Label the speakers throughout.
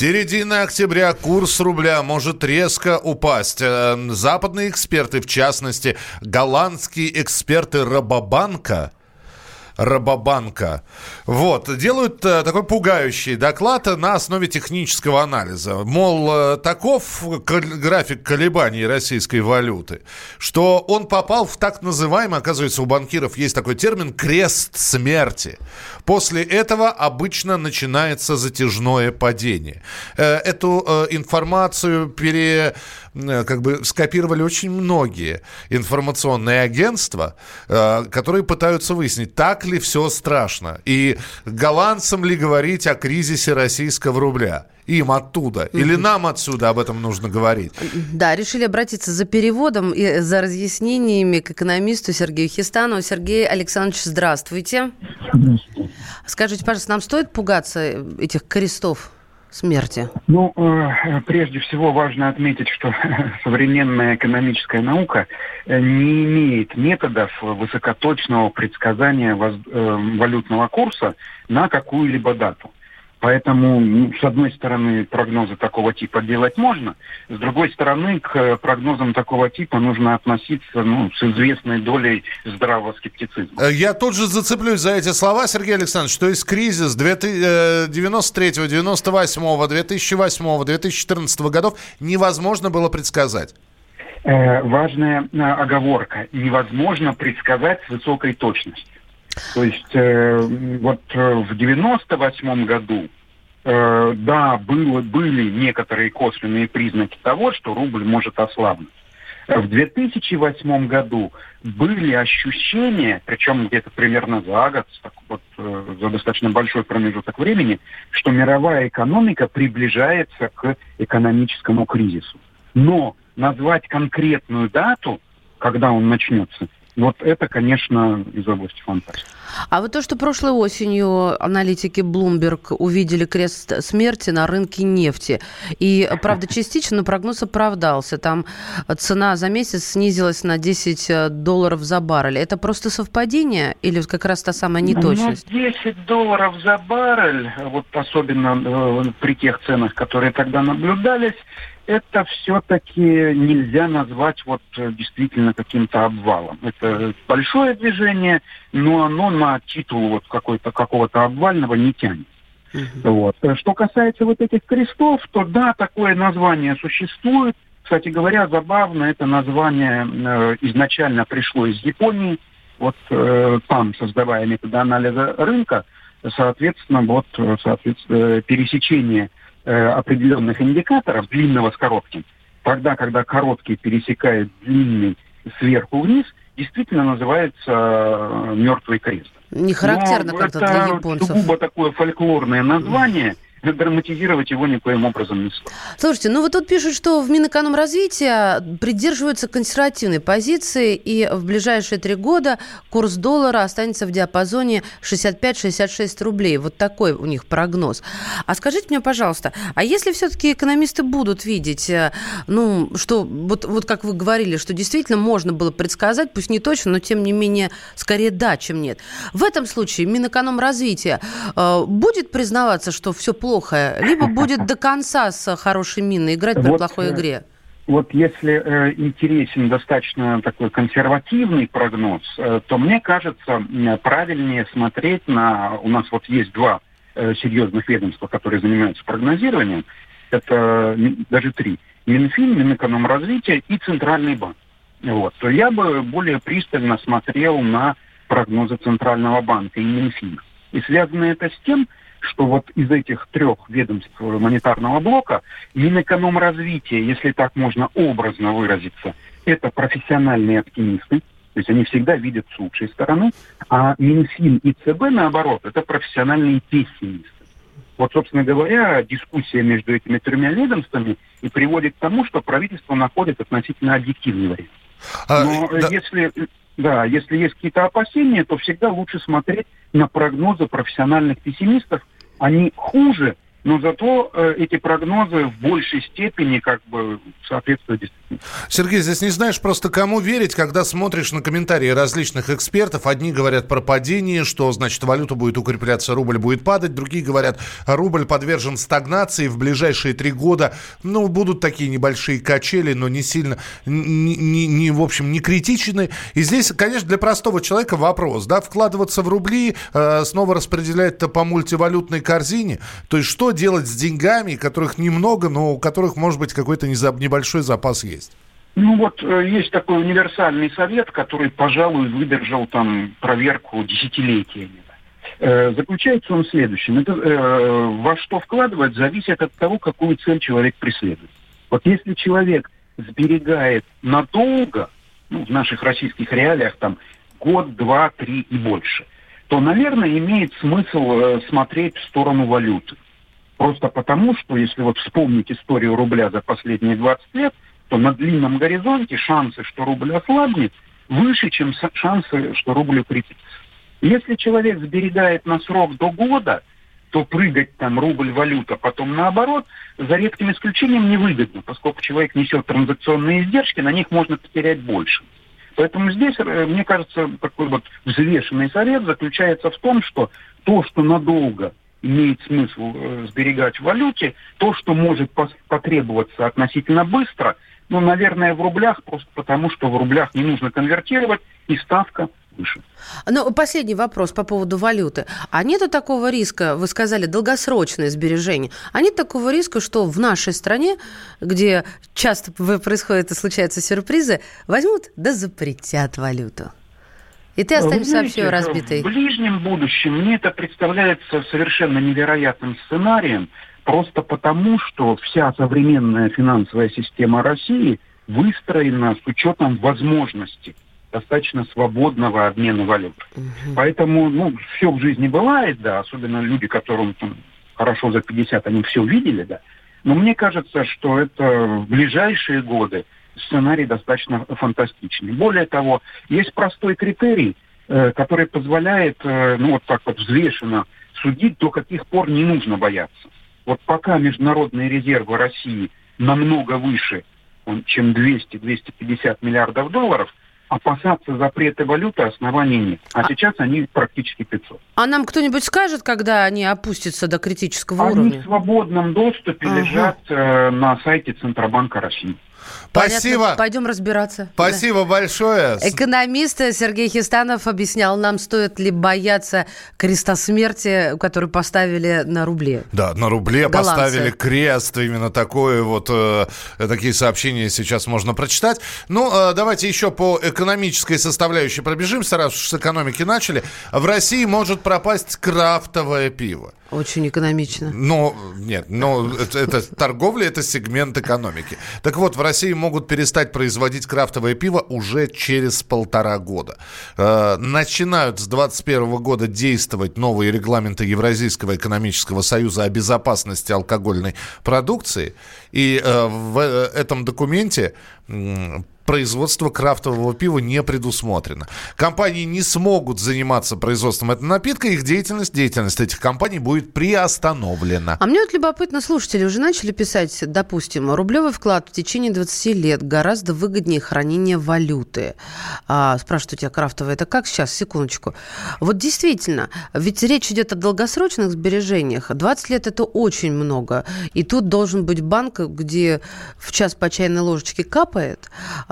Speaker 1: Середина октября курс рубля может резко упасть. Э, западные эксперты, в частности, голландские эксперты Рабобанка, Рабобанка. Вот, делают э, такой пугающий доклад на основе технического анализа. Мол, э, таков график колебаний российской валюты, что он попал в так называемый, оказывается, у банкиров есть такой термин «крест смерти». После этого обычно начинается затяжное падение. Э, эту информацию пере, как бы скопировали очень многие информационные агентства, которые пытаются выяснить, так ли все страшно. И голландцам ли говорить о кризисе российского рубля? им оттуда? Или нам отсюда об этом нужно говорить?
Speaker 2: Да, решили обратиться за переводом и за разъяснениями к экономисту Сергею Хистанову. Сергей Александрович, здравствуйте. Здравствуйте. Скажите, пожалуйста, нам стоит пугаться этих крестов? Смерти?
Speaker 3: Ну, э, прежде всего важно отметить, что современная экономическая наука э, не имеет методов высокоточного предсказания э, валютного курса на какую-либо дату. Поэтому, ну, с одной стороны, прогнозы такого типа делать можно, с другой стороны, к прогнозам такого типа нужно относиться ну, с известной долей здравого скептицизма.
Speaker 1: Э, я тут же зацеплюсь за эти слова, Сергей Александрович, что есть кризис 93 98 2008 2014 годов невозможно было предсказать.
Speaker 3: Э, важная э, оговорка. Невозможно предсказать с высокой точностью. То есть э, вот э, в 98 году, э, да, было, были некоторые косвенные признаки того, что рубль может ослабнуть. В 2008 году были ощущения, причем где-то примерно за год, так вот, э, за достаточно большой промежуток времени, что мировая экономика приближается к экономическому кризису. Но назвать конкретную дату, когда он начнется, вот это, конечно, из области фантастики.
Speaker 2: А вот то, что прошлой осенью аналитики Bloomberg увидели крест смерти на рынке нефти, и, правда, частично, но прогноз оправдался. Там цена за месяц снизилась на 10 долларов за баррель. Это просто совпадение или как раз та самая неточность?
Speaker 3: Ну, 10 долларов за баррель, вот особенно э, при тех ценах, которые тогда наблюдались, это все-таки нельзя назвать вот э, действительно каким-то обвалом. Это большое движение, но оно на титул вот какой-то какого-то обвального не тянет. Uh-huh. Вот. Э, что касается вот этих крестов, то да, такое название существует. Кстати говоря, забавно, это название э, изначально пришло из Японии. Вот э, там, создавая методы анализа рынка, соответственно, вот э, соответственно, пересечение э, определенных индикаторов длинного с коротким, тогда, когда короткий пересекает длинный сверху вниз, действительно называется э, мертвый крест.
Speaker 2: Не характерно как-то для японцев.
Speaker 3: Это сугубо такое фольклорное название – драматизировать его никоим образом не стоит.
Speaker 2: Слушайте, ну вот тут пишут, что в Минэкономразвития придерживаются консервативной позиции, и в ближайшие три года курс доллара останется в диапазоне 65-66 рублей. Вот такой у них прогноз. А скажите мне, пожалуйста, а если все-таки экономисты будут видеть, э, ну, что, вот, вот как вы говорили, что действительно можно было предсказать, пусть не точно, но тем не менее, скорее да, чем нет. В этом случае Минэкономразвития э, будет признаваться, что все плохо плохо, либо будет до конца с хорошей миной играть при вот, плохой э, игре?
Speaker 3: Вот если э, интересен достаточно такой консервативный прогноз, э, то мне кажется правильнее смотреть на... У нас вот есть два э, серьезных ведомства, которые занимаются прогнозированием. Это даже три. Минфин, Минэкономразвитие и Центральный банк. Вот. То я бы более пристально смотрел на прогнозы Центрального банка и Минфина. И связано это с тем, что вот из этих трех ведомств монетарного блока Минэкономразвитие, если так можно образно выразиться, это профессиональные оптимисты, то есть они всегда видят с лучшей стороны, а Минфин и ЦБ, наоборот, это профессиональные пессимисты. Вот, собственно говоря, дискуссия между этими тремя ведомствами и приводит к тому, что правительство находит относительно объективный вариант. А, Но да. если да, если есть какие-то опасения, то всегда лучше смотреть на прогнозы профессиональных пессимистов. Они хуже, но зато э, эти прогнозы в большей степени как бы соответствуют действительности.
Speaker 1: Сергей, здесь не знаешь просто кому верить, когда смотришь на комментарии различных экспертов. Одни говорят про падение, что значит валюта будет укрепляться, рубль будет падать. Другие говорят, рубль подвержен стагнации. В ближайшие три года, ну, будут такие небольшие качели, но не сильно, не, в общем, не критичны. И здесь, конечно, для простого человека вопрос, да, вкладываться в рубли, э, снова распределять это по мультивалютной корзине. То есть что делать с деньгами, которых немного, но у которых, может быть, какой-то небольшой запас есть?
Speaker 3: Ну вот э, есть такой универсальный совет, который, пожалуй, выдержал там проверку десятилетиями. Э, заключается он в следующем. Это, э, во что вкладывать зависит от того, какую цель человек преследует. Вот если человек сберегает надолго, ну, в наших российских реалиях там год, два, три и больше, то, наверное, имеет смысл э, смотреть в сторону валюты. Просто потому, что если вот вспомнить историю рубля за последние 20 лет – то на длинном горизонте шансы, что рубль ослабнет, выше, чем шансы, что рубль укрепится. Если человек сберегает на срок до года, то прыгать там рубль-валюта, потом наоборот, за редким исключением невыгодно, поскольку человек несет транзакционные издержки, на них можно потерять больше. Поэтому здесь, э, мне кажется, такой вот взвешенный совет заключается в том, что то, что надолго имеет смысл э, сберегать в валюте, то, что может потребоваться относительно быстро – ну, наверное, в рублях, просто потому что в рублях не нужно конвертировать, и ставка выше.
Speaker 2: Ну, последний вопрос по поводу валюты. А нету такого риска, вы сказали, долгосрочное сбережение, а нет такого риска, что в нашей стране, где часто происходят и случаются сюрпризы, возьмут да запретят валюту? И ты останешься Знаете, вообще разбитой.
Speaker 3: В ближнем будущем мне это представляется совершенно невероятным сценарием, Просто потому, что вся современная финансовая система России выстроена с учетом возможности достаточно свободного обмена валют. Угу. Поэтому, ну, все в жизни бывает, да, особенно люди, которым там, хорошо за 50, они все видели, да. Но мне кажется, что это в ближайшие годы сценарий достаточно фантастичный. Более того, есть простой критерий, э, который позволяет, э, ну, вот так вот взвешенно судить, до каких пор не нужно бояться. Вот пока международные резервы России намного выше, чем 200-250 миллиардов долларов, опасаться запрета валюты оснований нет. А, а сейчас они практически 500.
Speaker 2: А нам кто-нибудь скажет, когда они опустятся до критического
Speaker 3: они
Speaker 2: уровня?
Speaker 3: Они в свободном доступе ага. лежат э, на сайте Центробанка России.
Speaker 2: Спасибо. Понятно. Пойдем разбираться.
Speaker 1: Спасибо да. большое.
Speaker 2: Экономист Сергей Хистанов объяснял нам, стоит ли бояться креста смерти, который поставили на рубле.
Speaker 1: Да, на рубле Голландцы. поставили крест. Именно такое вот, э, такие сообщения сейчас можно прочитать. Ну, э, давайте еще по экономической составляющей пробежимся, раз уж с экономики начали. В России может пропасть крафтовое пиво.
Speaker 2: Очень экономично.
Speaker 1: Но нет, но это, это торговля, это сегмент экономики. Так вот, в России могут перестать производить крафтовое пиво уже через полтора года. Э, начинают с 2021 года действовать новые регламенты Евразийского экономического союза о безопасности алкогольной продукции. И э, в э, этом документе производство крафтового пива не предусмотрено. Компании не смогут заниматься производством этого напитка, их деятельность, деятельность этих компаний будет приостановлена.
Speaker 2: А мне вот любопытно, слушатели уже начали писать, допустим, рублевый вклад в течение 20 лет гораздо выгоднее хранения валюты. А, спрашивают у тебя, крафтовое, это как сейчас? Секундочку. Вот действительно, ведь речь идет о долгосрочных сбережениях. 20 лет это очень много. И тут должен быть банк, где в час по чайной ложечке капает,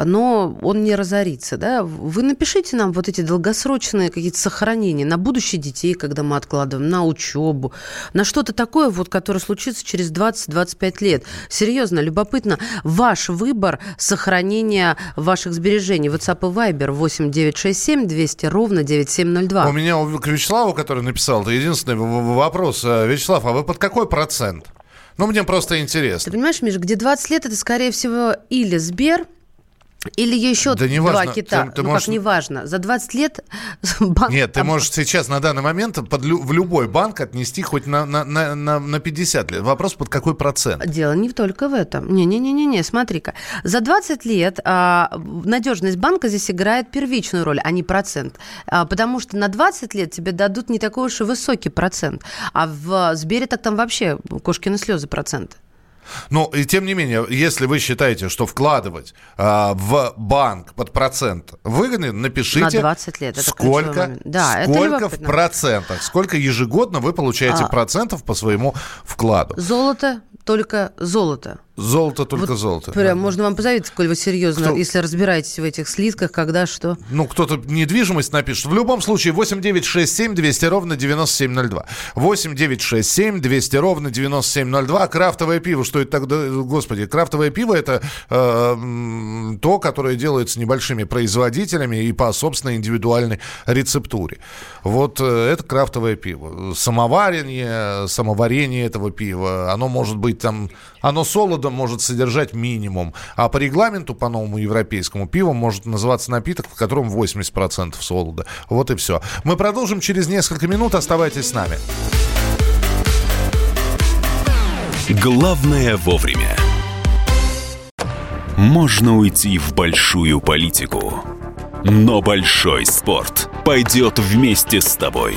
Speaker 2: но он не разорится. Да? Вы напишите нам вот эти долгосрочные какие-то сохранения на будущее детей, когда мы откладываем, на учебу, на что-то такое, вот, которое случится через 20-25 лет. Серьезно, любопытно, ваш выбор сохранения ваших сбережений. WhatsApp и Viber 8 967 200 ровно 9702.
Speaker 1: У меня к Вячеславу, который написал, это единственный вопрос. Э, Вячеслав, а вы под какой процент? Ну, мне просто интересно.
Speaker 2: Ты понимаешь, Миш, где 20 лет, это, скорее всего, или Сбер, или еще да два важно. кита. Ты, ты ну можешь... как неважно. За 20 лет
Speaker 1: банк... Нет, ты можешь сейчас на данный момент под, в любой банк отнести хоть на, на, на, на, на 50 лет. Вопрос, под какой процент?
Speaker 2: Дело не только в этом. Не-не-не-не, смотри-ка. За 20 лет а, надежность банка здесь играет первичную роль, а не процент. А, потому что на 20 лет тебе дадут не такой уж и высокий процент. А в Сбере так там вообще кошкины слезы проценты.
Speaker 1: Ну, и тем не менее, если вы считаете, что вкладывать а, в банк под процент выгодно, напишите,
Speaker 2: На 20 лет. Это
Speaker 1: сколько,
Speaker 2: да,
Speaker 1: сколько в процентах, сколько ежегодно вы получаете а, процентов по своему вкладу.
Speaker 2: Золото, только золото.
Speaker 1: Золото только вот золото.
Speaker 2: Прям да. можно вам позавидовать, коль вы серьезно, Кто? если разбираетесь в этих слитках, когда что.
Speaker 1: Ну, кто-то недвижимость напишет. В любом случае, 8 9 6 7 200 ровно 9702. 8 9 6 7 200 ровно 9702. Крафтовое пиво, что это тогда, господи, крафтовое пиво это э, то, которое делается небольшими производителями и по собственной индивидуальной рецептуре. Вот э, это крафтовое пиво. Самоварение, самоварение этого пива, оно может быть там, оно солодо года может содержать минимум. А по регламенту, по новому европейскому, пиво может называться напиток, в котором 80% солода. Вот и все. Мы продолжим через несколько минут. Оставайтесь с нами.
Speaker 4: Главное вовремя. Можно уйти в большую политику, но большой спорт пойдет вместе с тобой.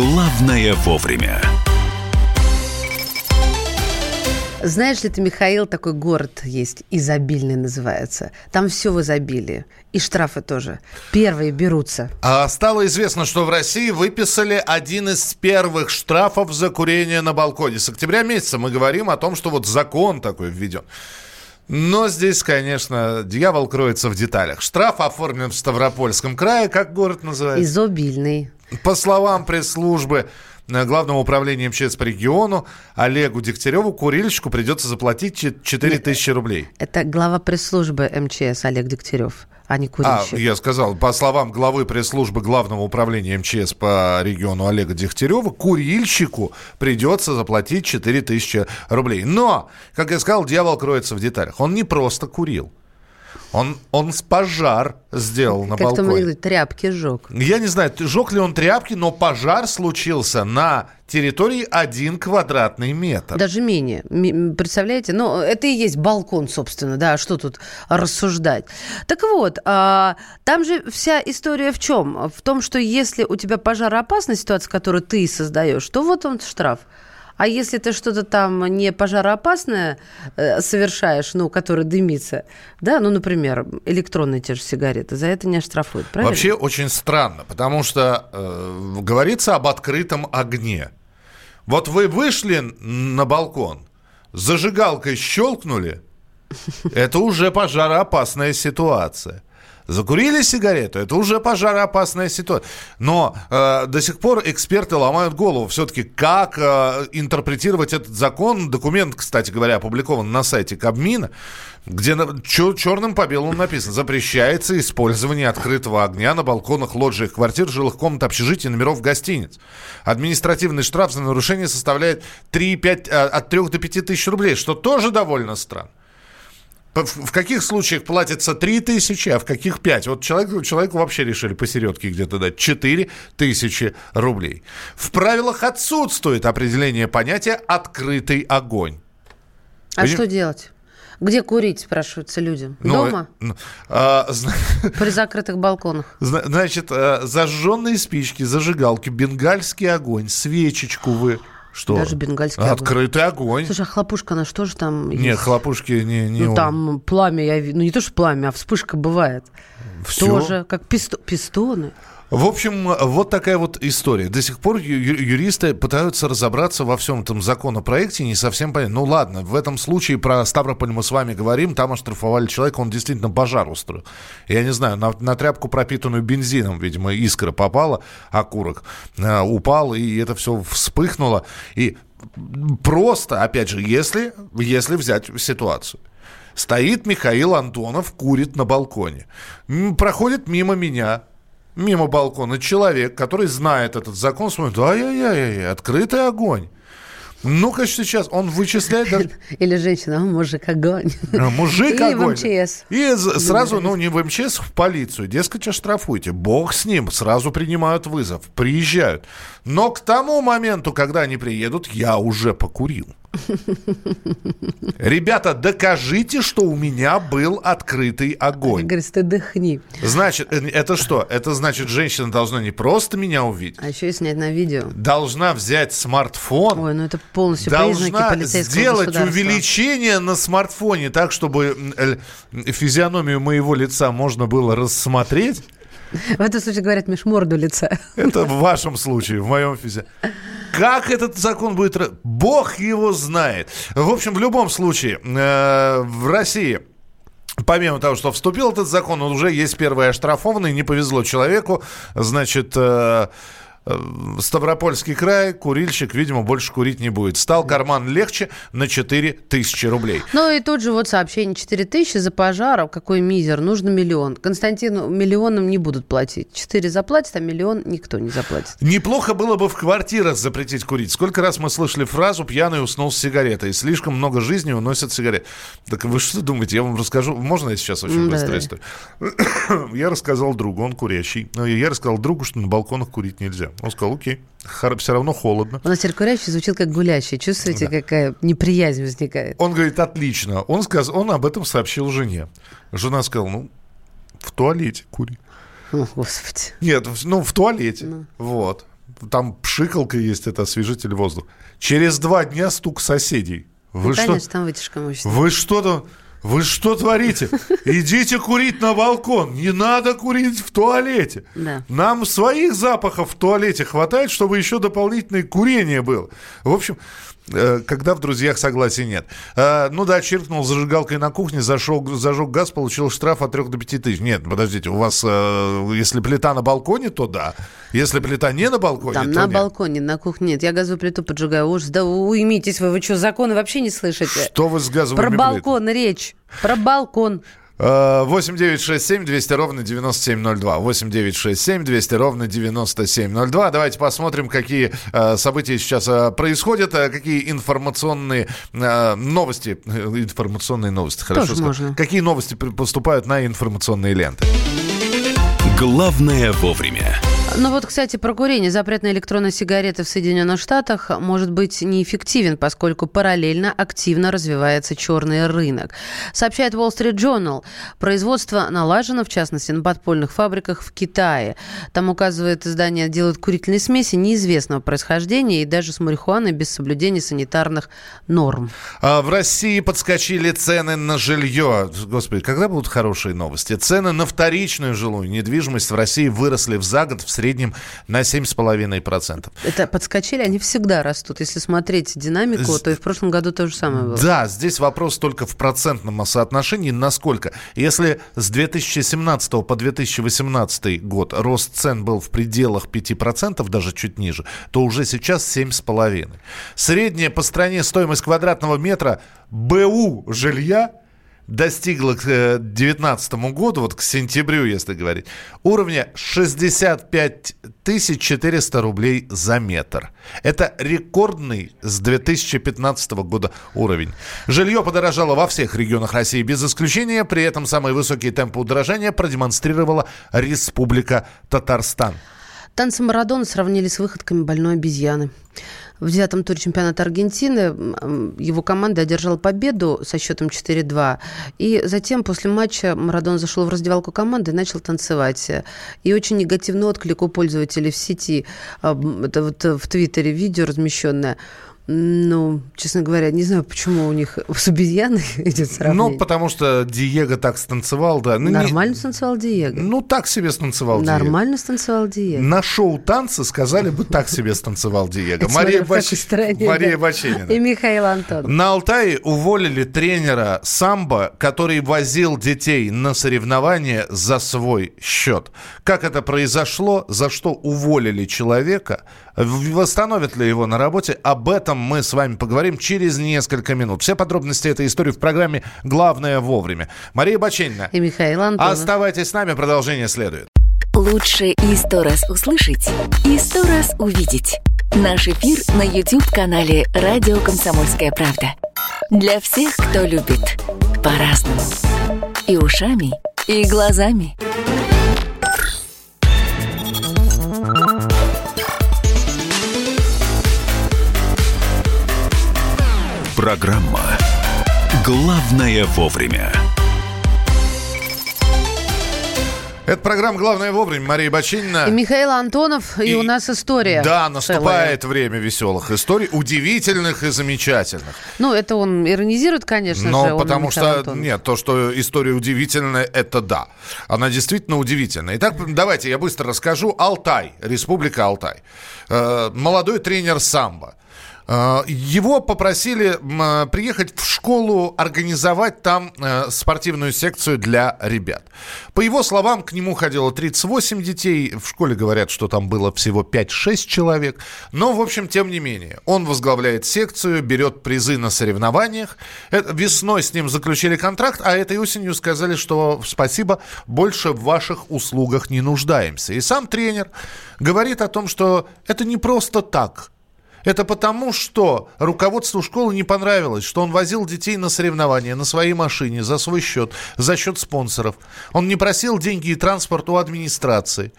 Speaker 4: «Главное вовремя».
Speaker 2: Знаешь ли ты, Михаил, такой город есть, изобильный называется. Там все в изобилии. И штрафы тоже. Первые берутся.
Speaker 1: А стало известно, что в России выписали один из первых штрафов за курение на балконе. С октября месяца мы говорим о том, что вот закон такой введен. Но здесь, конечно, дьявол кроется в деталях. Штраф оформлен в Ставропольском крае. Как город называется?
Speaker 2: Изобильный.
Speaker 1: По словам пресс-службы э, Главного управления МЧС по региону Олегу Дегтяреву курильщику придется заплатить 4 тысячи рублей.
Speaker 2: Это глава пресс-службы МЧС Олег Дегтярев а не курильщик.
Speaker 1: А, я сказал, по словам главы пресс-службы Главного управления МЧС по региону Олега Дегтярева, курильщику придется заплатить 4 тысячи рублей. Но, как я сказал, дьявол кроется в деталях. Он не просто курил. Он, он с пожар сделал на
Speaker 2: как
Speaker 1: балконе.
Speaker 2: Как говорит, тряпки сжег.
Speaker 1: Я не знаю, жег ли он тряпки, но пожар случился на территории один квадратный метр.
Speaker 2: Даже менее. Представляете? Ну, это и есть балкон, собственно, да, что тут рассуждать. Так вот, а, там же вся история в чем? В том, что если у тебя пожароопасная ситуация, которую ты создаешь, то вот он штраф. А если ты что-то там не пожароопасное э, совершаешь, ну, которое дымится, да, ну, например, электронные те же сигареты, за это не оштрафуют, правильно?
Speaker 1: Вообще очень странно, потому что э, говорится об открытом огне. Вот вы вышли на балкон, зажигалкой щелкнули, это уже пожароопасная ситуация. Закурили сигарету, это уже пожароопасная ситуация. Но э, до сих пор эксперты ломают голову все-таки, как э, интерпретировать этот закон. Документ, кстати говоря, опубликован на сайте Кабмина, где на, чер, черным по белому написано, запрещается использование открытого огня на балконах лоджиях квартир, жилых комнат, общежитий, номеров гостиниц. Административный штраф за нарушение составляет 3, 5, э, от 3 до 5 тысяч рублей, что тоже довольно странно. В каких случаях платится 3 тысячи, а в каких 5? Вот человеку, человеку вообще решили посередке где-то дать 4 тысячи рублей. В правилах отсутствует определение понятия «открытый огонь».
Speaker 2: А Поним... что делать? Где курить, спрашиваются люди? Ну, Дома? Ну, а, При закрытых балконах.
Speaker 1: Значит, а, зажженные спички, зажигалки, бенгальский огонь, свечечку вы что?
Speaker 2: Даже бенгальский
Speaker 1: Открытый огонь. огонь.
Speaker 2: Слушай, а хлопушка, она что же там
Speaker 1: Нет, есть? хлопушки не... не
Speaker 2: ну, там пламя, я... ну не то, что пламя, а вспышка бывает. Все? Тоже, как писто... пистоны.
Speaker 1: В общем, вот такая вот история. До сих пор юристы пытаются разобраться во всем этом законопроекте, не совсем понятно. Ну ладно, в этом случае про Ставрополь мы с вами говорим, там оштрафовали человека, он действительно пожар устроил. Я не знаю, на, на тряпку, пропитанную бензином, видимо, искра попала, окурок э, упал, и это все вспыхнуло. И просто, опять же, если, если взять ситуацию. Стоит Михаил Антонов, курит на балконе. Проходит мимо меня, мимо балкона человек, который знает этот закон, смотрит, ай-яй-яй, открытый огонь. Ну-ка сейчас, он вычисляет даже...
Speaker 2: Или женщина, а мужик огонь.
Speaker 1: Мужик
Speaker 2: И
Speaker 1: огонь.
Speaker 2: в МЧС.
Speaker 1: И сразу, ну, не в МЧС, в полицию. Дескать, оштрафуйте. Бог с ним. Сразу принимают вызов. Приезжают. Но к тому моменту, когда они приедут, я уже покурил. Ребята, докажите, что у меня был открытый огонь.
Speaker 2: Говорит, ты дыхни.
Speaker 1: Значит, э, это что? Это значит, женщина должна не просто меня увидеть,
Speaker 2: А еще и снять на видео.
Speaker 1: должна взять смартфон,
Speaker 2: Ой, ну это полностью признаки
Speaker 1: должна сделать увеличение на смартфоне так, чтобы физиономию моего лица можно было рассмотреть.
Speaker 2: В этом случае говорят меж морду лица.
Speaker 1: Это в вашем случае, в моем физе. Как этот закон будет... Бог его знает. В общем, в любом случае, э, в России... Помимо того, что вступил этот закон, он уже есть первый оштрафованный. Не повезло человеку. Значит, э, Ставропольский край, курильщик, видимо, больше курить не будет. Стал карман легче на 4 тысячи рублей.
Speaker 2: Ну и тут же вот сообщение 4 тысячи за пожар, какой мизер, нужно миллион. Константину миллионом не будут платить. 4 заплатят, а миллион никто не заплатит.
Speaker 1: Неплохо было бы в квартирах запретить курить. Сколько раз мы слышали фразу «пьяный уснул с сигаретой». Слишком много жизни уносят сигарет. Так вы что думаете? Я вам расскажу. Можно я сейчас очень
Speaker 2: М,
Speaker 1: быструю
Speaker 2: да-да.
Speaker 1: историю? Я рассказал другу, он курящий. Ну, Я рассказал другу, что на балконах курить нельзя. Он сказал, окей, все равно холодно.
Speaker 2: У нас курящий звучит как гулящий. Чувствуете, какая неприязнь возникает?
Speaker 1: Он говорит, отлично. Он, сказ... он об этом сообщил жене. Жена сказала, ну, в туалете кури.
Speaker 2: О, Господи.
Speaker 1: Нет, ну, в туалете. Вот. Там пшикалка есть, это освежитель воздуха. Через два дня стук соседей. Вы
Speaker 2: Ну,
Speaker 1: что?
Speaker 2: конечно, там вытяжка мощная.
Speaker 1: Вы что-то... Вы что творите? Идите курить на балкон. Не надо курить в туалете.
Speaker 2: Да.
Speaker 1: Нам своих запахов в туалете хватает, чтобы еще дополнительное курение было. В общем, когда в друзьях согласия нет. Э, Ну да, чиркнул зажигалкой на кухне, зашел, зажег газ, получил штраф от 3 до 5 тысяч. Нет, подождите, у вас, э, если плита на балконе, то да. Если плита не на балконе,
Speaker 2: Там
Speaker 1: то
Speaker 2: на
Speaker 1: нет.
Speaker 2: балконе, на кухне нет. Я газовую плиту поджигаю. Ужас, да уймитесь вы. Вы что, законы вообще не слышите?
Speaker 1: Что вы с газовыми
Speaker 2: Про
Speaker 1: плитами?
Speaker 2: балкон речь. Про балкон.
Speaker 1: 8 9 6 7 200 ровно 9702. 8 9 6 7 200 ровно 9702. Давайте посмотрим, какие э, события сейчас э, происходят, э, какие информационные новости, информационные новости, хорошо
Speaker 2: Тоже
Speaker 1: сказать.
Speaker 2: можно.
Speaker 1: Какие новости поступают на информационные ленты.
Speaker 4: Главное вовремя.
Speaker 2: Ну вот, кстати, про курение. Запрет на электронные сигареты в Соединенных Штатах может быть неэффективен, поскольку параллельно активно развивается черный рынок. Сообщает Wall Street Journal. Производство налажено, в частности, на подпольных фабриках в Китае. Там, указывает издание, делают курительные смеси неизвестного происхождения и даже с марихуаной без соблюдения санитарных норм.
Speaker 1: А В России подскочили цены на жилье. Господи, когда будут хорошие новости? Цены на вторичную жилую недвижимость в России выросли в за год в среднем на 7,5%.
Speaker 2: Это подскочили, они всегда растут. Если смотреть динамику, то и в прошлом году то же самое было.
Speaker 1: Да, здесь вопрос только в процентном соотношении, насколько. Если с 2017 по 2018 год рост цен был в пределах 5%, даже чуть ниже, то уже сейчас 7,5%. Средняя по стране стоимость квадратного метра БУ жилья достигла к 2019 году, вот к сентябрю, если говорить, уровня 65 400 рублей за метр. Это рекордный с 2015 года уровень. Жилье подорожало во всех регионах России без исключения, при этом самые высокие темпы удорожания продемонстрировала Республика Татарстан.
Speaker 2: Танцы Марадона сравнили с выходками больной обезьяны. В девятом туре чемпионата Аргентины его команда одержала победу со счетом 4-2. И затем, после матча, Марадон зашел в раздевалку команды и начал танцевать. И очень негативный отклик у пользователей в сети. А, Это вот в Твиттере видео размещенное. Ну, честно говоря, не знаю, почему у них с обезьяной идет сравнение.
Speaker 1: Ну, потому что Диего так станцевал, да. Ну, не-
Speaker 2: Нормально станцевал Диего.
Speaker 1: ну, так себе станцевал Диего.
Speaker 2: Нормально станцевал Диего.
Speaker 1: На шоу танцы сказали бы так себе станцевал Диего. Мария, Бач-
Speaker 2: стране,
Speaker 1: Мария
Speaker 2: да.
Speaker 1: Баченина.
Speaker 2: И Михаил Антон.
Speaker 1: На Алтае уволили тренера самбо, который возил детей на соревнования за свой счет. Как это произошло, за что уволили человека, восстановят ли его на работе, об этом мы с вами поговорим через несколько минут. Все подробности этой истории в программе «Главное вовремя». Мария Баченина,
Speaker 2: И Михаил Антонов.
Speaker 1: оставайтесь с нами, продолжение следует.
Speaker 5: Лучше и сто раз услышать, и сто раз увидеть. Наш эфир на YouTube-канале «Радио Комсомольская правда». Для всех, кто любит по-разному. И ушами, и глазами.
Speaker 4: Программа «Главное вовремя».
Speaker 1: Это программа «Главное вовремя». Мария Бочинина.
Speaker 2: И Михаил Антонов, и, и у нас история.
Speaker 1: Да, наступает целая. время веселых историй, удивительных и замечательных.
Speaker 2: Ну, это он иронизирует, конечно
Speaker 1: Но
Speaker 2: же.
Speaker 1: потому что, Антонов. нет, то, что история удивительная, это да. Она действительно удивительная. Итак, давайте я быстро расскажу. Алтай, Республика Алтай. Э, молодой тренер самбо. Э, его попросили приехать в школу, организовать там э, спортивную секцию для ребят. По его словам, к нему ходило 38 детей. В школе говорят, что там было всего 5-6 человек. Но, в общем, тем не менее, он возглавляет секцию, берет призы на соревнованиях. Э, весной с ним заключили контракт, а этой осенью сказали, что спасибо, больше в ваших услугах не нуждаемся. И сам тренер говорит о том, что это не просто так – это потому, что руководству школы не понравилось, что он возил детей на соревнования на своей машине за свой счет, за счет спонсоров. Он не просил деньги и транспорт у администрации.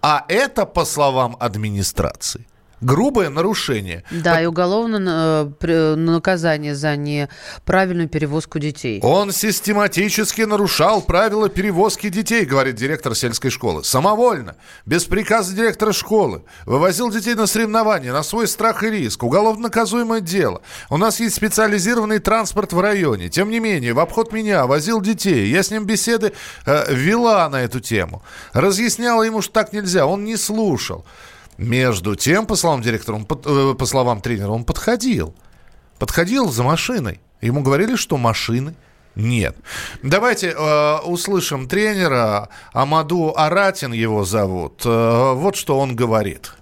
Speaker 1: А это, по словам администрации, грубое нарушение.
Speaker 2: Да, и уголовное э, наказание за неправильную перевозку детей.
Speaker 1: Он систематически нарушал правила перевозки детей, говорит директор сельской школы. Самовольно, без приказа директора школы. Вывозил детей на соревнования, на свой страх и риск. Уголовно наказуемое дело. У нас есть специализированный транспорт в районе. Тем не менее, в обход меня возил детей. Я с ним беседы э, вела на эту тему. Разъясняла ему, что так нельзя. Он не слушал. Между тем, по словам директора, он, э, по словам тренера, он подходил. Подходил за машиной. Ему говорили, что машины нет. Давайте э, услышим тренера. Амаду Аратин его зовут. Э, вот что он говорит.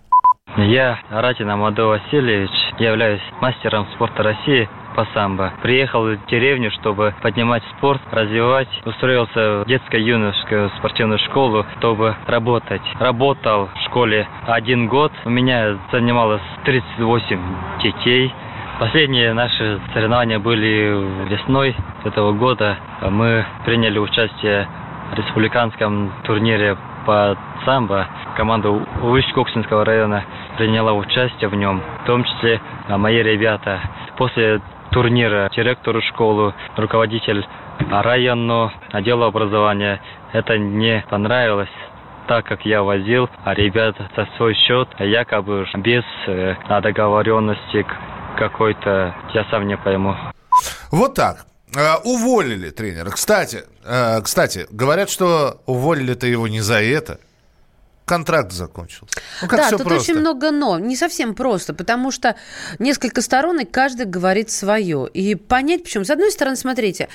Speaker 6: Я Аратин Амаду Васильевич, являюсь мастером спорта России по самбо. Приехал в деревню, чтобы поднимать спорт, развивать. Устроился в детско-юношескую спортивную школу, чтобы работать. Работал в школе один год. У меня занималось 38 детей. Последние наши соревнования были весной этого года. Мы приняли участие в республиканском турнире по самбо. Команда Усть-Коксинского района приняла участие в нем, в том числе мои ребята. После турнира директору школы, руководитель районного отдела образования. Это не понравилось так как я возил а ребята за свой счет, якобы без э, договоренности какой-то, я сам не пойму.
Speaker 1: Вот так. Э, уволили тренера. Кстати, э, кстати, говорят, что уволили-то его не за это контракт закончился.
Speaker 2: Ну, как да, тут просто. очень много но. Не совсем просто, потому что несколько сторон, и каждый говорит свое. И понять, почему. С одной стороны, смотрите,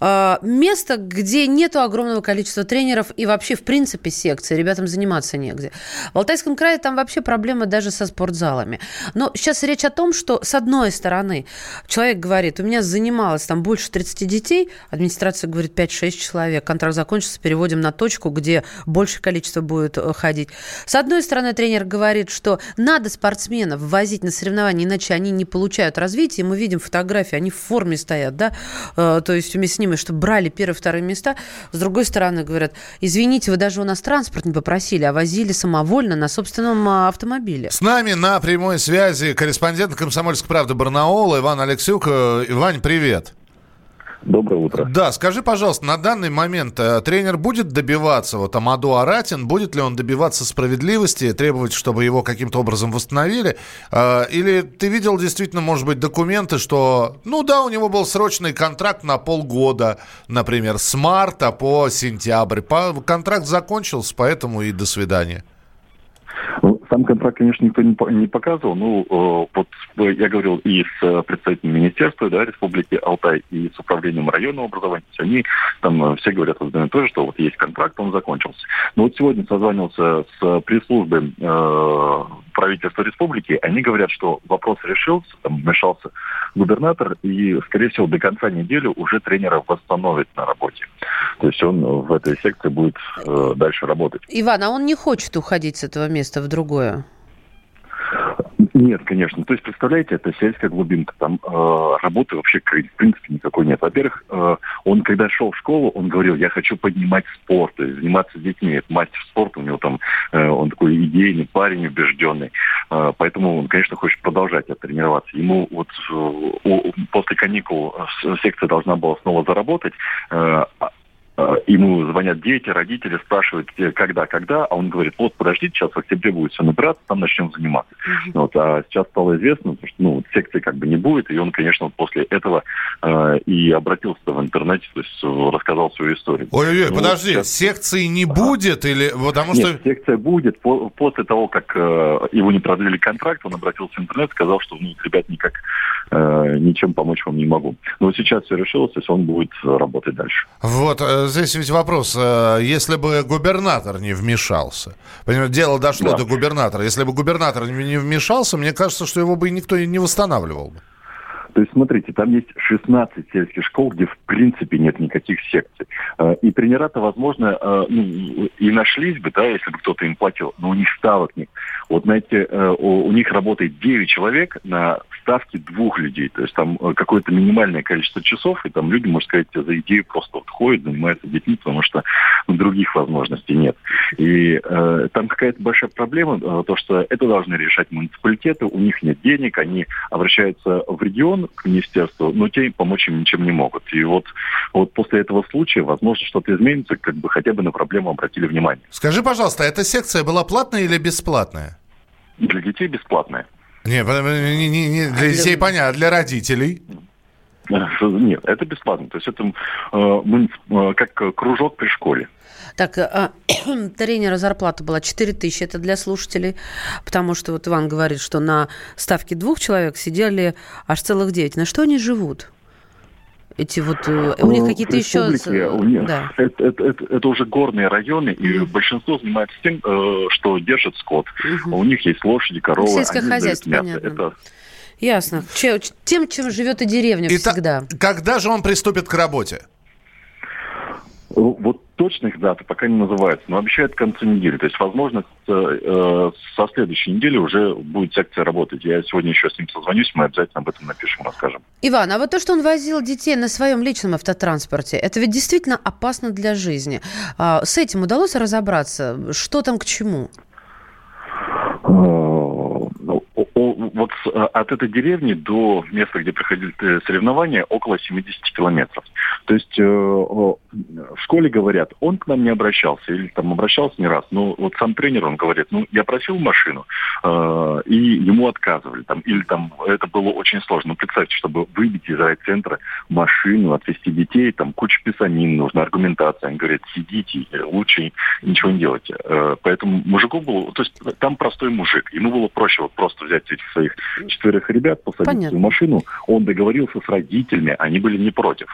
Speaker 2: а, место, где нету огромного количества тренеров и вообще, в принципе, секции, ребятам заниматься негде. В Алтайском крае там вообще проблема даже со спортзалами. Но сейчас речь о том, что, с одной стороны, человек говорит, у меня занималось там больше 30 детей, администрация говорит 5-6 человек, контракт закончился, переводим на точку, где большее количество будет э, ходить ходить. С одной стороны, тренер говорит, что надо спортсменов возить на соревнования, иначе они не получают развития. Мы видим фотографии, они в форме стоят, да, э, то есть вместе с ними, что брали первые, вторые места. С другой стороны, говорят, извините, вы даже у нас транспорт не попросили, а возили самовольно на собственном а, автомобиле.
Speaker 1: С нами на прямой связи корреспондент «Комсомольской правды» Барнаула Иван Алексюк. Э, Ивань, привет.
Speaker 7: Доброе утро.
Speaker 1: Да, скажи, пожалуйста, на данный момент э, тренер будет добиваться, вот Амаду Аратин, будет ли он добиваться справедливости, требовать, чтобы его каким-то образом восстановили? Э, или ты видел действительно, может быть, документы, что, ну да, у него был срочный контракт на полгода, например, с марта по сентябрь. Контракт закончился, поэтому и до свидания.
Speaker 7: Сам контракт, конечно, никто не, не показывал. Ну, э, вот я говорил и с э, представителем Министерства да, Республики Алтай, и с управлением районного образования. Они там э, все говорят одно и то же, что вот есть контракт, он закончился. Но вот сегодня созванивался с пресс-службой э, правительства республики. Они говорят, что вопрос решился, там вмешался губернатор, и, скорее всего, до конца недели уже тренера восстановит на работе. То есть он в этой секции будет э, дальше работать.
Speaker 2: Иван, а он не хочет уходить с этого места в другое?
Speaker 7: Нет, конечно. То есть, представляете, это сельская глубинка. Там э, работы вообще, в принципе, никакой нет. Во-первых, э, он, когда шел в школу, он говорил, я хочу поднимать спорт, то есть заниматься с детьми. Это мастер спорта, у него там, э, он такой идейный парень, убежденный. Э, поэтому он, конечно, хочет продолжать тренироваться. Ему вот э, после каникул секция должна была снова заработать. Э, Э, ему звонят дети, родители, спрашивают, когда, когда, а он говорит, вот, подождите, сейчас в октябре будет все набираться, там начнем заниматься. Mm-hmm. Вот, а сейчас стало известно, что ну, секции как бы не будет, и он, конечно, вот после этого э, и обратился в интернете, то есть э, рассказал свою историю.
Speaker 1: Ой-ой-ой, ну, подожди, сейчас... секции не будет или потому
Speaker 7: Нет, что... секция будет. По- после того, как э, его не продлили контракт, он обратился в интернет, сказал, что, ну, ребят, никак э, ничем помочь вам не могу. Но сейчас все решилось, то есть он будет работать дальше.
Speaker 1: Вот, э, здесь ведь вопрос, э, если бы губернатор не вмешался, понимаете, дело дошло да. до губернатора, если бы губернатор не вмешался, мне кажется, что его бы никто не восстанавливал бы.
Speaker 7: То есть, смотрите, там есть 16 сельских школ, где в принципе нет никаких секций. Э, и тренера-то, возможно, э, ну, и нашлись бы, да, если бы кто-то им платил, но у них ставок нет. Вот, знаете, у них работает 9 человек на ставки двух людей. То есть там э, какое-то минимальное количество часов, и там люди, можно сказать, за идею просто вот ходят, занимаются детьми, потому что других возможностей нет. И э, там какая-то большая проблема, э, то, что это должны решать муниципалитеты, у них нет денег, они обращаются в регион, к министерству, но те помочь им ничем не могут. И вот, вот после этого случая, возможно, что-то изменится, как бы хотя бы на проблему обратили внимание.
Speaker 1: Скажи, пожалуйста, эта секция была платная или бесплатная?
Speaker 7: Для детей бесплатная.
Speaker 1: Нет, не, не, не для детей понятно, а для родителей?
Speaker 7: Нет, это бесплатно. То есть это э, э как кружок при школе.
Speaker 2: Так, а, тренера зарплата была 4 тысячи, это для слушателей, потому что вот Иван говорит, что на ставке двух человек сидели аж целых 9. На что они живут? эти вот... Э, у них какие-то еще...
Speaker 7: У них, да. это, это, это, это уже горные районы, и большинство занимается тем, э, что держит скот. Угу. У них есть лошади, коровы.
Speaker 2: Сельское хозяйство, понятно. Это... Ясно. Тем, чем живет и деревня и всегда.
Speaker 1: Та, когда же он приступит к работе?
Speaker 7: Вот точных дат пока не называется, но обещают к концу недели. То есть, возможно, э, со следующей недели уже будет секция работать. Я сегодня еще с ним созвонюсь, мы обязательно об этом напишем, расскажем.
Speaker 2: Иван, а вот то, что он возил детей на своем личном автотранспорте, это ведь действительно опасно для жизни. А, с этим удалось разобраться? Что там к чему?
Speaker 7: А, вот э, от этой деревни до места, где проходили э, соревнования, около 70 километров. То есть э, в школе говорят, он к нам не обращался, или там обращался не раз, но вот сам тренер, он говорит, ну, я просил машину, и ему отказывали, там, или там это было очень сложно. Ну, представьте, чтобы выбить из райцентра машину, отвезти детей, там куча писанин нужна, аргументация. Он говорит, сидите, лучше ничего не делайте. Поэтому мужику было, то есть там простой мужик, ему было проще вот просто взять этих своих четверых ребят, посадить Понятно. в машину. Он договорился с родителями, они были не против.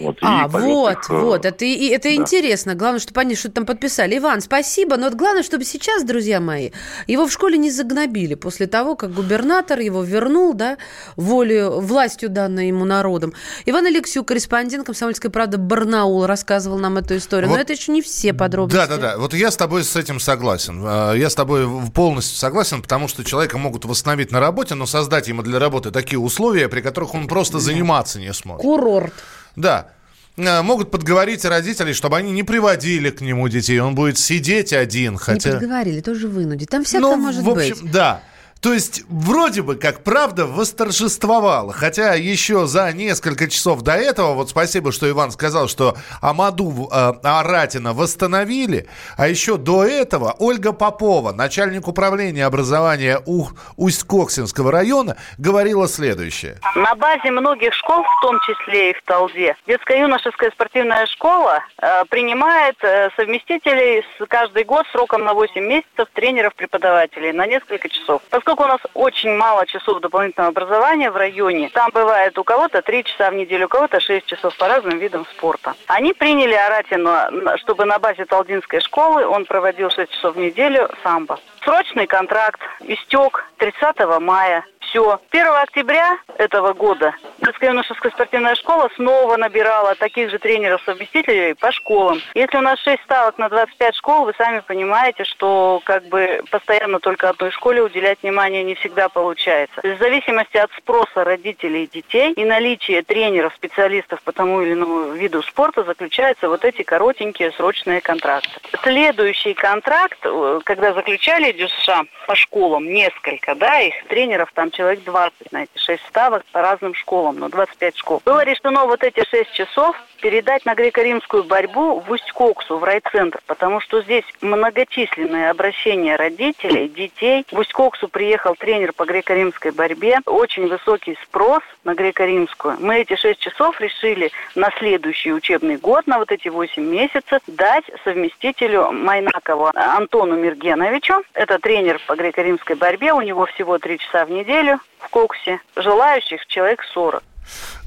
Speaker 2: Вот, а, вот, их, э, вот, это, и, это да. интересно. Главное, чтобы они что-то там подписали. Иван, спасибо, но вот главное, чтобы сейчас, друзья мои, его в школе не загнобили после того, как губернатор его вернул, да, волю, властью данной ему народом. Иван Алексюк, корреспондент «Комсомольской правды» Барнаул, рассказывал нам эту историю. Вот, но это еще не все подробности.
Speaker 1: Да, да, да. Вот я с тобой с этим согласен. Э, я с тобой полностью согласен, потому что человека могут восстановить на работе, но создать ему для работы такие условия, при которых он просто заниматься не сможет.
Speaker 2: Курорт.
Speaker 1: Да. Э, могут подговорить родителей, чтобы они не приводили к нему детей. Он будет сидеть один, хотя...
Speaker 2: Не подговорили, тоже вынудить. Там всякое ну, может
Speaker 1: в общем,
Speaker 2: быть.
Speaker 1: Да. То есть, вроде бы, как правда, восторжествовала. Хотя еще за несколько часов до этого, вот спасибо, что Иван сказал, что Амаду э, Аратина восстановили. А еще до этого Ольга Попова, начальник управления образования У- Усть-Коксинского района, говорила следующее.
Speaker 8: На базе многих школ, в том числе и в Талде, детско-юношеская спортивная школа э, принимает э, совместителей с каждый год сроком на 8 месяцев тренеров-преподавателей на несколько часов. Поскольку у нас очень мало часов дополнительного образования в районе, там бывает у кого-то 3 часа в неделю, у кого-то 6 часов по разным видам спорта. Они приняли Аратину, чтобы на базе Талдинской школы он проводил 6 часов в неделю самбо. Срочный контракт истек 30 мая все. 1 октября этого года детская юношеская спортивная школа снова набирала таких же тренеров-совместителей по школам. Если у нас 6 ставок на 25 школ, вы сами понимаете, что как бы постоянно только одной школе уделять внимание не всегда получается. В зависимости от спроса родителей и детей и наличия тренеров, специалистов по тому или иному виду спорта заключаются вот эти коротенькие срочные контракты. Следующий контракт, э, когда заключали ДЮСШ по школам, несколько, да, их тренеров там человек 20 на эти 6 ставок по разным школам, но 25 школ. Было решено вот эти 6 часов передать на греко-римскую борьбу в Усть-Коксу, в райцентр, потому что здесь многочисленные обращения родителей, детей. В Усть-Коксу приехал тренер по греко-римской борьбе, очень высокий спрос на греко-римскую. Мы эти 6 часов решили на следующий учебный год, на вот эти 8 месяцев, дать совместителю Майнакову Антону Мергеновичу. Это тренер по греко-римской борьбе, у него всего 3 часа в неделю в Коксе. Желающих человек 40.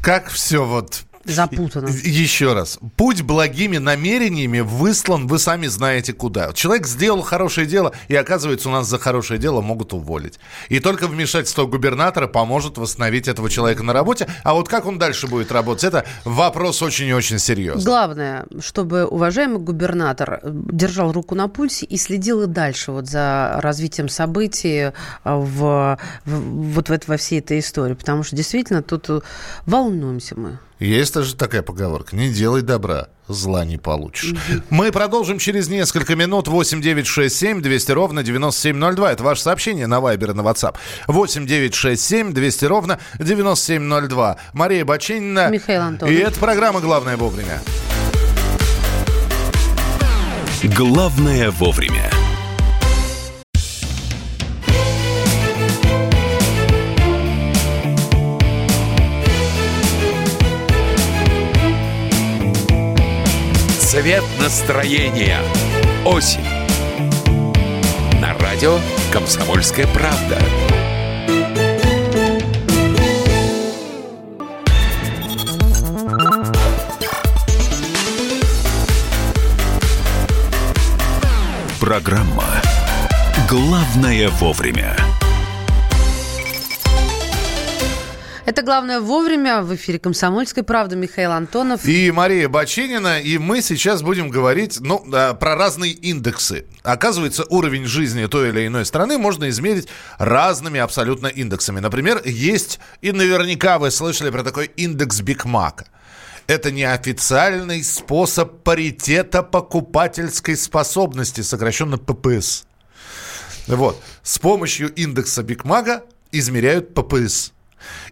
Speaker 1: Как все вот
Speaker 2: Запутано.
Speaker 1: Еще раз. Путь благими намерениями выслан, вы сами знаете куда. Человек сделал хорошее дело, и оказывается, у нас за хорошее дело могут уволить. И только вмешательство губернатора поможет восстановить этого человека на работе. А вот как он дальше будет работать, это вопрос очень и очень серьезный.
Speaker 2: Главное, чтобы уважаемый губернатор держал руку на пульсе и следил и дальше вот за развитием событий в, в, вот в, во всей этой истории. Потому что действительно тут волнуемся мы.
Speaker 1: Есть даже такая поговорка. Не делай добра, зла не получишь. Мы продолжим через несколько минут. 8 9 6 7 200 ровно 9702. Это ваше сообщение на Вайбер и на WhatsApp. 8 9 6 7 200 ровно 9702. Мария Бачинина.
Speaker 2: Михаил Антонов.
Speaker 1: И это программа «Главное вовремя».
Speaker 4: Главное вовремя. Цвет настроения. Осень. На радио «Комсомольская правда». Программа «Главное вовремя».
Speaker 2: Это главное вовремя. В эфире «Комсомольской правды» Михаил Антонов.
Speaker 1: И Мария Бачинина. И мы сейчас будем говорить ну, про разные индексы. Оказывается, уровень жизни той или иной страны можно измерить разными абсолютно индексами. Например, есть, и наверняка вы слышали про такой индекс Биг Мака. Это неофициальный способ паритета покупательской способности, сокращенно ППС. Вот. С помощью индекса Биг Мака измеряют ППС.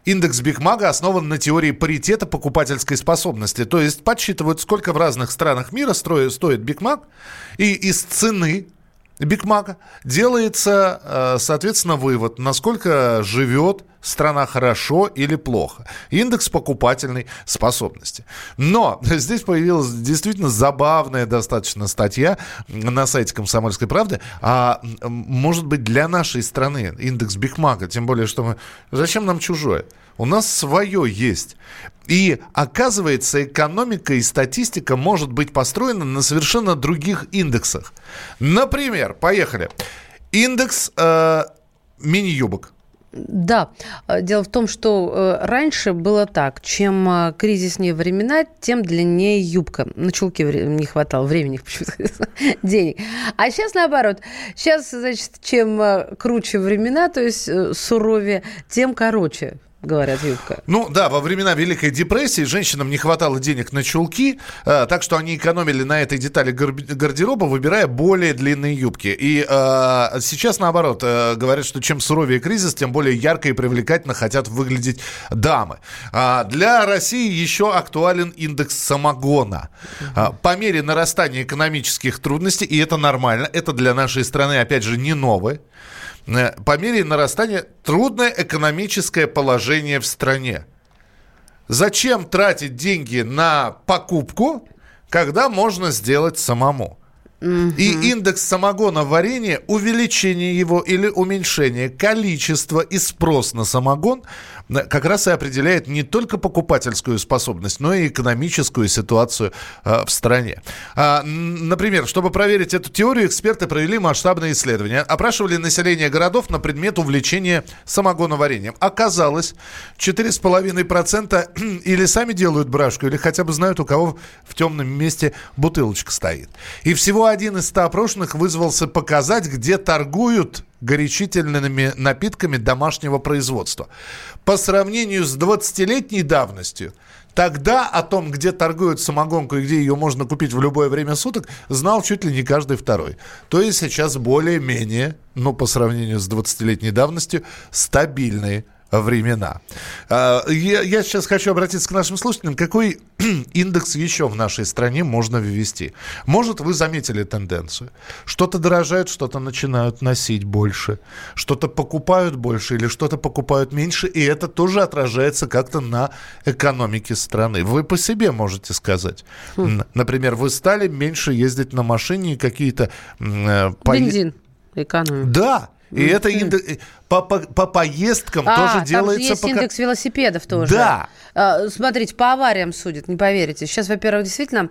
Speaker 1: Индекс Бигмака основан на теории паритета покупательской способности. То есть подсчитывают, сколько в разных странах мира стоит, Бигмак, и из цены Бигмака делается, соответственно, вывод, насколько живет страна хорошо или плохо. Индекс покупательной способности. Но здесь появилась действительно забавная достаточно статья на сайте «Комсомольской правды». А может быть для нашей страны индекс Бигмага, тем более, что мы... Зачем нам чужое? У нас свое есть. И оказывается, экономика и статистика может быть построена на совершенно других индексах. Например, поехали. Индекс э, мини-юбок.
Speaker 2: Да, дело в том, что э, раньше было так, чем э, кризиснее времена, тем длиннее юбка. На чулки не хватало времени, денег. А сейчас наоборот. Сейчас, значит, чем э, круче времена, то есть суровее, тем короче говорят, юбка.
Speaker 1: Ну да, во времена Великой депрессии женщинам не хватало денег на чулки, э, так что они экономили на этой детали гардероба, выбирая более длинные юбки. И э, сейчас наоборот, э, говорят, что чем суровее кризис, тем более ярко и привлекательно хотят выглядеть дамы. А для России еще актуален индекс самогона. А, по мере нарастания экономических трудностей, и это нормально, это для нашей страны, опять же, не новое. Э, по мере нарастания трудное экономическое положение в стране. Зачем тратить деньги на покупку, когда можно сделать самому? И индекс самогона в варенье, увеличение его или уменьшение количества и спрос на самогон как раз и определяет не только покупательскую способность, но и экономическую ситуацию э, в стране. А, например, чтобы проверить эту теорию, эксперты провели масштабные исследования. Опрашивали население городов на предмет увлечения самогоноварением. Оказалось, 4,5% или сами делают брашку, или хотя бы знают, у кого в темном месте бутылочка стоит. И всего один из 100 опрошенных вызвался показать, где торгуют горячительными напитками домашнего производства. По сравнению с 20-летней давностью, тогда о том, где торгуют самогонку и где ее можно купить в любое время суток, знал чуть ли не каждый второй. То есть сейчас более-менее, ну, по сравнению с 20-летней давностью, стабильные времена. А, я, я сейчас хочу обратиться к нашим слушателям. Какой индекс еще в нашей стране можно ввести? Может, вы заметили тенденцию? Что-то дорожает, что-то начинают носить больше, что-то покупают больше или что-то покупают меньше, и это тоже отражается как-то на экономике страны. Вы по себе можете сказать. Хм. Например, вы стали меньше ездить на машине и какие-то...
Speaker 2: Э, Бензин экономим.
Speaker 1: Да, и mm-hmm. это индекс, по, по, по поездкам а, тоже там делается...
Speaker 2: Же есть
Speaker 1: пока...
Speaker 2: индекс велосипедов тоже.
Speaker 1: Да.
Speaker 2: А, смотрите, по авариям судят, не поверите. Сейчас, во-первых, действительно,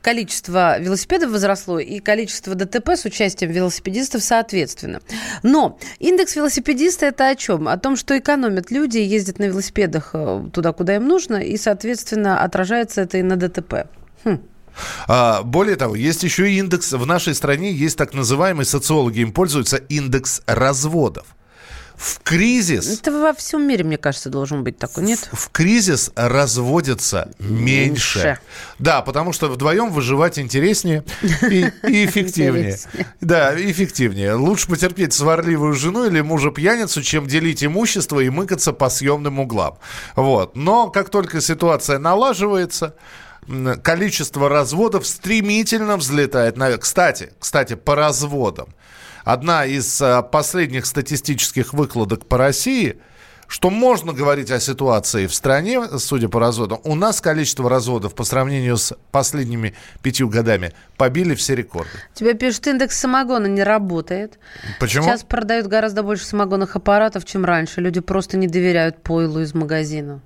Speaker 2: количество велосипедов возросло, и количество ДТП с участием велосипедистов соответственно. Но индекс велосипедиста это о чем? О том, что экономят люди, ездят на велосипедах э, туда, куда им нужно, и, соответственно, отражается это и на ДТП. Хм.
Speaker 1: А, более того, есть еще и индекс, в нашей стране есть так называемый, социологи им пользуются, индекс разводов. В кризис...
Speaker 2: Это во всем мире, мне кажется, должен быть такой, нет?
Speaker 1: В, в кризис разводится меньше. меньше. Да, потому что вдвоем выживать интереснее и, и эффективнее. Да, эффективнее. Лучше потерпеть сварливую жену или мужа-пьяницу, чем делить имущество и мыкаться по съемным углам. Вот. Но как только ситуация налаживается, количество разводов стремительно взлетает наверх. Кстати, кстати, по разводам. Одна из а, последних статистических выкладок по России, что можно говорить о ситуации в стране, судя по разводам, у нас количество разводов по сравнению с последними пятью годами побили все рекорды.
Speaker 2: Тебе пишут, индекс самогона не работает.
Speaker 1: Почему?
Speaker 2: Сейчас продают гораздо больше самогонных аппаратов, чем раньше. Люди просто не доверяют пойлу из магазина.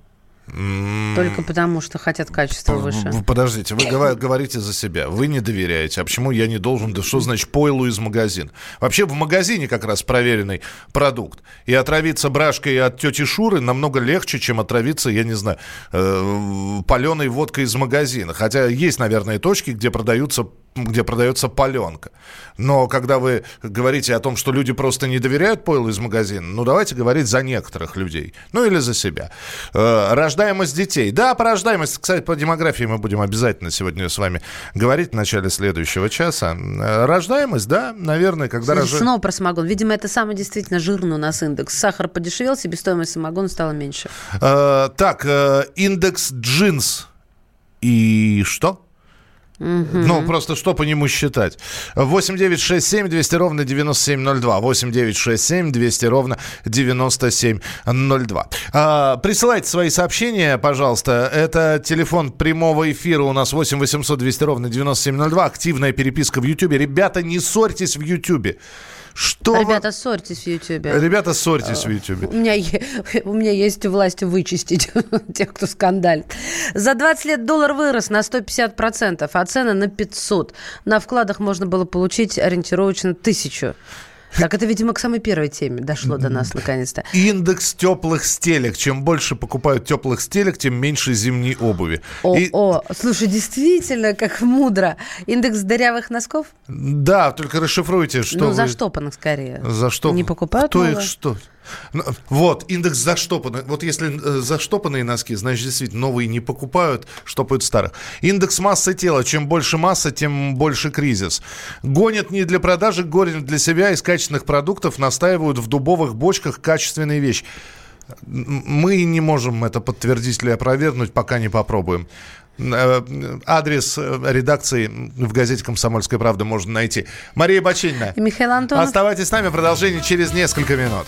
Speaker 2: Только потому, что хотят качество выше.
Speaker 1: Подождите, вы говорите за себя. Вы не доверяете. А почему я не должен? Да что значит пойлу из магазина? Вообще в магазине как раз проверенный продукт. И отравиться брашкой от тети Шуры намного легче, чем отравиться, я не знаю, э, паленой водкой из магазина. Хотя есть, наверное, точки, где продаются где продается паленка. Но когда вы говорите о том, что люди просто не доверяют пойлу из магазина, ну давайте говорить за некоторых людей. Ну или за себя. Э, рождаемость детей. Да, по рождаемости, кстати, по демографии мы будем обязательно сегодня с вами говорить в начале следующего часа. Э, рождаемость, да, наверное, когда
Speaker 2: рождается... Снова про самогон. Видимо, это самый действительно жирный у нас индекс. Сахар подешевел, себестоимость самогона стала меньше.
Speaker 1: Э, так, э, индекс джинс. И что? Ну, просто что по нему считать? 8 9 6 7 200 ровно 9702. 8 9 6 7 200 ровно 9702. А, присылайте свои сообщения, пожалуйста. Это телефон прямого эфира у нас 8 800 200 ровно 9702. Активная переписка в Ютьюбе. Ребята, не ссорьтесь в Ютьюбе. Что
Speaker 2: Ребята, ссорьтесь в Ютьюбе.
Speaker 1: Ребята, ссорьтесь в Ютьюбе.
Speaker 2: У меня, у меня есть власть вычистить тех, кто скандалит. За 20 лет доллар вырос на 150%, а цены на 500. На вкладах можно было получить ориентировочно тысячу. Так это, видимо, к самой первой теме дошло до нас наконец-то.
Speaker 1: Индекс теплых стелек. Чем больше покупают теплых стелек, тем меньше зимней обуви.
Speaker 2: О, И... о, слушай, действительно, как мудро. Индекс дырявых носков?
Speaker 1: Да, только расшифруйте, что Ну,
Speaker 2: вы... заштопанных скорее.
Speaker 1: Заштопанных.
Speaker 2: Не покупают
Speaker 1: Кто новые? их что? Ну, вот, индекс заштопанных. Вот если э, заштопанные носки, значит, действительно, новые не покупают, штопают старых. Индекс массы тела. Чем больше масса, тем больше кризис. Гонят не для продажи, гонят для себя. Из качественных продуктов настаивают в дубовых бочках качественные вещи. Мы не можем это подтвердить или опровергнуть, пока не попробуем. Э, адрес э, редакции в газете «Комсомольская правда» можно найти. Мария Бочинина.
Speaker 2: Михаил Антонов.
Speaker 1: Оставайтесь с нами. Продолжение через несколько минут.